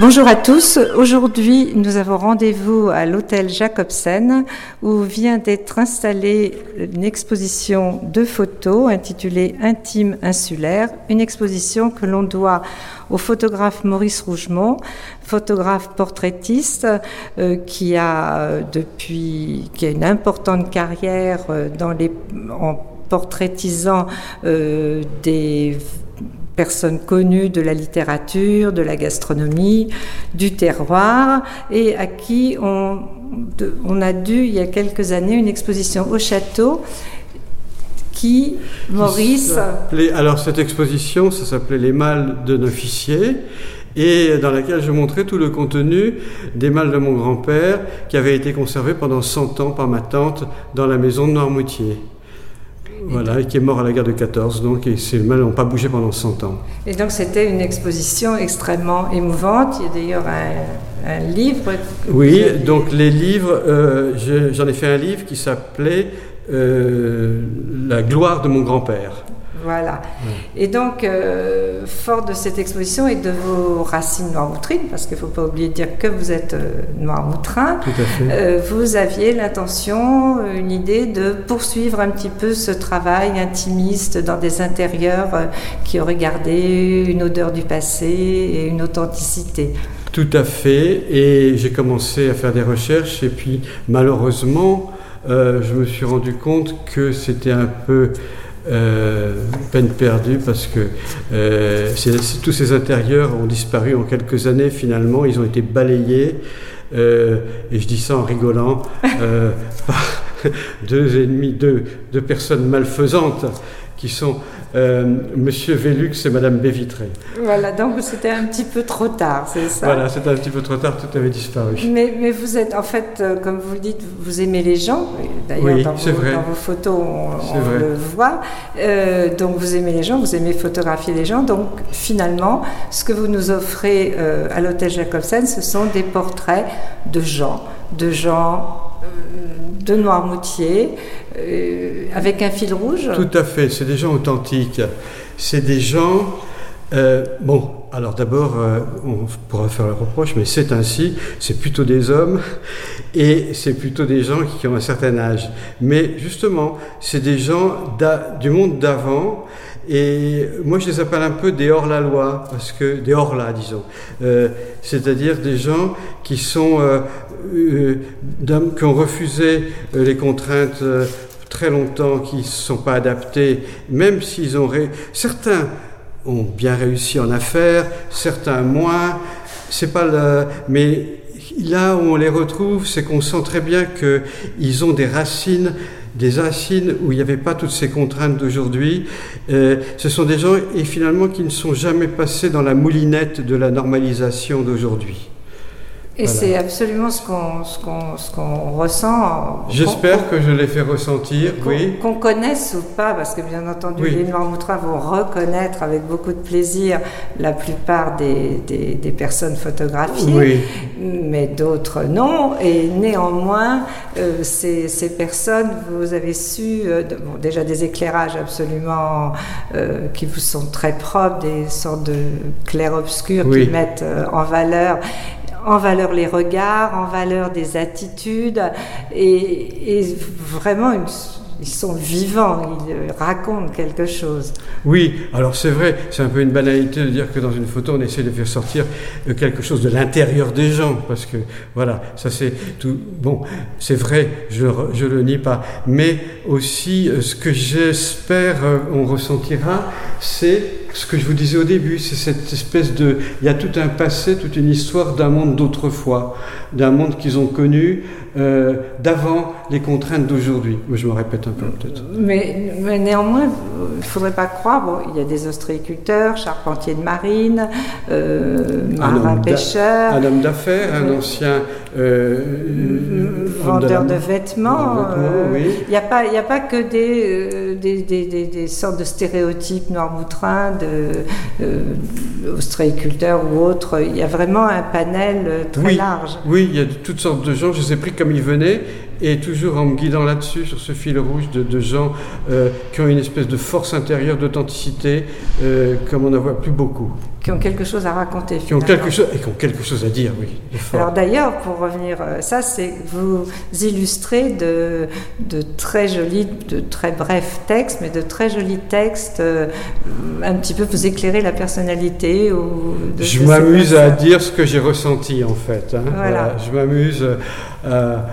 Bonjour à tous. Aujourd'hui, nous avons rendez-vous à l'hôtel Jacobsen où vient d'être installée une exposition de photos intitulée Intime insulaire, une exposition que l'on doit au photographe Maurice Rougemont, photographe portraitiste euh, qui a euh, depuis qui a une importante carrière euh, en portraitisant des personnes connues de la littérature, de la gastronomie, du terroir, et à qui on, on a dû, il y a quelques années, une exposition au château qui, Maurice... alors cette exposition, ça s'appelait Les mâles d'un officier et dans laquelle je montrais tout le contenu des mâles de mon grand-père qui avaient été conservés pendant 100 ans par ma tante dans la maison de Noirmoutier. Voilà, et qui est mort à la guerre de 14, donc et ces mâles n'ont pas bougé pendant 100 ans. Et donc c'était une exposition extrêmement émouvante. Il y a d'ailleurs un, livre. Oui, donc les livres, euh, j'en ai fait un livre qui s'appelait euh, La gloire de mon grand-père. Voilà. Et donc, euh, fort de cette exposition et de vos racines noirmoutrines, parce qu'il ne faut pas oublier de dire que vous êtes euh, noirmoutrin, euh, vous aviez l'intention, une idée de poursuivre un petit peu ce travail intimiste dans des intérieurs qui auraient gardé une odeur du passé et une authenticité. Tout à fait. Et j'ai commencé à faire des recherches et puis malheureusement, je me suis rendu compte que c'était un peu euh, peine perdue parce que euh, tous ces intérieurs ont disparu en quelques années finalement, ils ont été balayés, euh, et je dis ça en rigolant, par deux ennemis, deux, deux personnes malfaisantes qui sont euh, Monsieur Vélux et Madame Bévitré. Voilà, donc c'était un petit peu trop tard, c'est ça Voilà, c'était un petit peu trop tard, tout avait disparu. Mais, mais vous êtes, en fait, euh, comme vous le dites, vous aimez les gens. D'ailleurs, oui, dans, dans, vos photos, on, le voit. Euh, donc vous aimez les gens, vous aimez photographier les gens. Donc finalement, ce que vous nous offrez à l'hôtel Jacobsen, ce sont des portraits de gens, de gens de Noirmoutier, euh, avec un fil rouge Tout à fait, c'est des gens authentiques. C'est des gens... Euh, bon, alors d'abord, euh, on pourra faire le reproche, mais c'est ainsi, c'est plutôt des hommes et c'est plutôt des gens qui ont un certain âge. Mais justement, c'est des gens du monde d'avant et moi, je les appelle un peu des hors-la-loi, parce que des hors-la, disons. Euh, c'est-à-dire des gens qui sont, euh, euh, qui ont refusé les contraintes très longtemps, qui ne sont pas adaptés, même s'ils ont... Certains ont bien réussi en affaires, certains moins. C'est pas le... Mais là où on les retrouve, c'est qu'on sent très bien qu'ils ont des racines des racines où il n'y avait pas toutes ces contraintes d'aujourd'hui. Euh, ce sont des gens, et finalement, qui ne sont jamais passés dans la moulinette de la normalisation d'aujourd'hui. Et c'est absolument ce qu'on ce qu'on ressent. J'espère que je l'ai fait ressentir, oui. Qu'on connaisse ou pas, parce que bien entendu, les Noirmoutrins vont reconnaître avec beaucoup de plaisir la plupart des, des, personnes photographiées, oui. mais d'autres non. Et néanmoins, euh, ces, ces, personnes, vous avez su, euh, bon, déjà des éclairages absolument euh, qui vous sont très propres, des sortes de clairs-obscurs qui mettent en valeur en valeur les regards, en valeur des attitudes, et, vraiment ils sont vivants, ils racontent quelque chose. Oui, alors c'est vrai, c'est un peu une banalité de dire que dans une photo, on essaie de faire sortir quelque chose de l'intérieur des gens, parce que voilà, ça c'est tout. Bon, c'est vrai, je ne le nie pas, mais aussi euh, ce que j'espère euh, on ressentira, c'est ce que je vous disais au début, c'est cette espèce de... Il y a tout un passé, toute une histoire d'un monde d'autrefois, d'un monde qu'ils ont connu euh, d'avant les contraintes d'aujourd'hui. Je me répète un peu peut-être. Mais, néanmoins, il ne faudrait pas croire, bon, il y a des ostréiculteurs, charpentiers de marine, euh, marins-pêcheurs... Un homme d'affaires, un ancien... Euh, vendeur de, vêtements. Euh, il n'y a, pas, a pas que des, des, des, des, sortes de stéréotypes euh, ostréiculteurs ou autres. Il y a vraiment un panel euh, très large. Oui, il y a toutes sortes de gens. Je les ai pris comme ils venaient et toujours en me guidant là-dessus, sur ce fil rouge de, de gens euh, qui ont une espèce de force intérieure, d'authenticité, euh, comme on n'en voit plus beaucoup. Qui ont quelque chose à raconter. Qui ont quelque chose, et qui ont quelque chose à dire, oui. Alors d'ailleurs, pour revenir, euh, ça, c'est vous illustrez de, de très jolis, de très brefs textes, mais de très jolis textes, euh, un petit peu vous éclairer la personnalité. Ou de, je m'amuse à dire ce que j'ai ressenti, en fait. Hein. Voilà. voilà. Je m'amuse à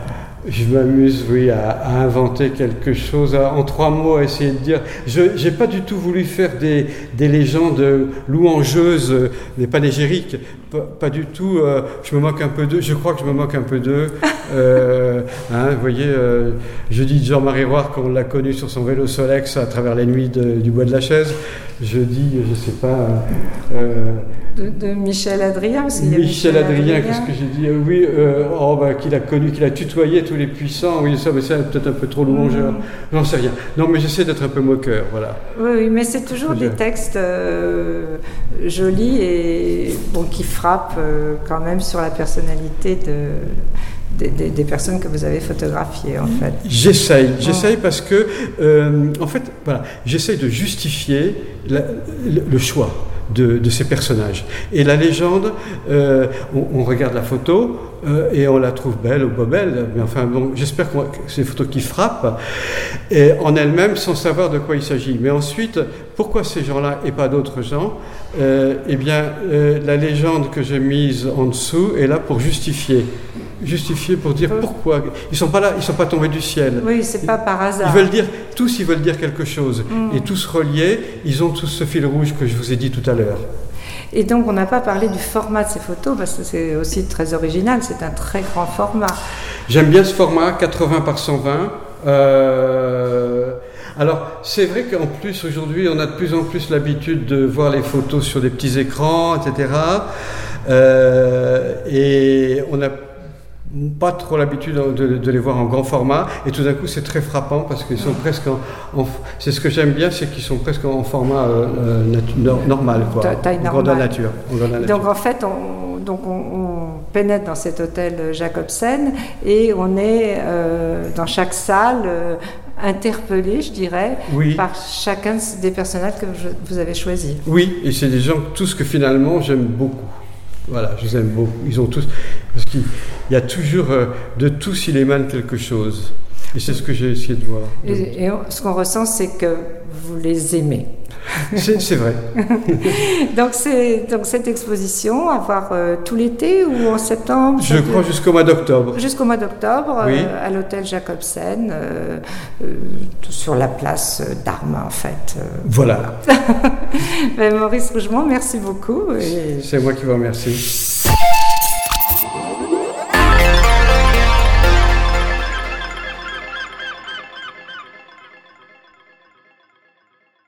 je m'amuse, oui, à, inventer quelque chose, en trois mots, à essayer de dire. Je n'ai pas du tout voulu faire des, des légendes louangeuses, des panégyriques, pas, pas, du tout. Euh, je me moque un peu d'eux, je crois que je me moque un peu d'eux. Euh, hein, vous voyez, euh, je dis Jean-Marie Roire, qu'on l'a connu sur son vélo Solex à travers les nuits du bois de la chaise. Je dis, je ne sais pas. De, Michel Adrien Michel, Adrien, qu'est-ce que j'ai dit Oui, oh, bah, qu'il a connu, qu'il a tutoyé tous les puissants. Oui, ça, mais c'est peut-être un peu trop louangeur. Mm. J'en sais rien. Non, mais j'essaie d'être un peu moqueur, voilà. Oui, mais c'est toujours des textes jolis et bon, qui frappe euh, quand même sur la personnalité de, des, personnes que vous avez photographiées en fait. J'essaye, j'essaye parce que euh, en fait voilà, j'essaye de justifier le, choix de, ces personnages. Et la légende, euh, on, regarde la photo et on la trouve belle ou pas belle, mais enfin bon, j'espère que c'est une photo qui frappe et en elle-même sans savoir de quoi il s'agit. Mais ensuite, pourquoi ces gens-là et pas d'autres gens euh, Eh bien, euh, la légende que j'ai mise en dessous est là pour justifier. Justifier pour dire pourquoi. Ils sont pas là, ils sont pas tombés du ciel. Oui, c'est pas par hasard. Ils veulent dire, tous ils veulent dire quelque chose. Mm. Et tous reliés, ils ont tous ce fil rouge que je vous ai dit tout à l'heure. Et donc, on n'a pas parlé du format de ces photos parce que c'est aussi très original, c'est un très grand format. J'aime bien ce format, 80 par 120. Euh, alors, c'est vrai qu'en plus, aujourd'hui, on a de plus en plus l'habitude de voir les photos sur des petits écrans, etc. Euh, et on n'a pas trop l'habitude de, les voir en grand format. Et tout d'un coup, c'est très frappant parce qu'ils sont presque en. c'est ce que j'aime bien, c'est qu'ils sont presque en format euh, euh, normal, quoi. Taille normale. nature, Donc, en fait, on, donc on, pénètre dans cet hôtel Jacobsen et on est dans chaque salle interpellé, je dirais, par chacun des personnages que vous avez choisis. Oui, et c'est des gens tous que finalement j'aime beaucoup. Voilà, je les aime beaucoup. Ils ont tous, parce qu'il y a toujours euh, de tous il émane quelque chose. Et c'est ce que j'ai essayé de voir. Et, ce qu'on ressent, c'est que vous les aimez. C'est vrai. donc, donc cette exposition, à voir euh, tout l'été ou en septembre? Je crois jusqu'au mois d'octobre. Jusqu'au mois d'octobre, euh, à l'hôtel Jacobsen, euh, sur la place d'Armes, en fait. voilà. Ben, Maurice Rougemont, merci beaucoup. C'est moi qui vous remercie.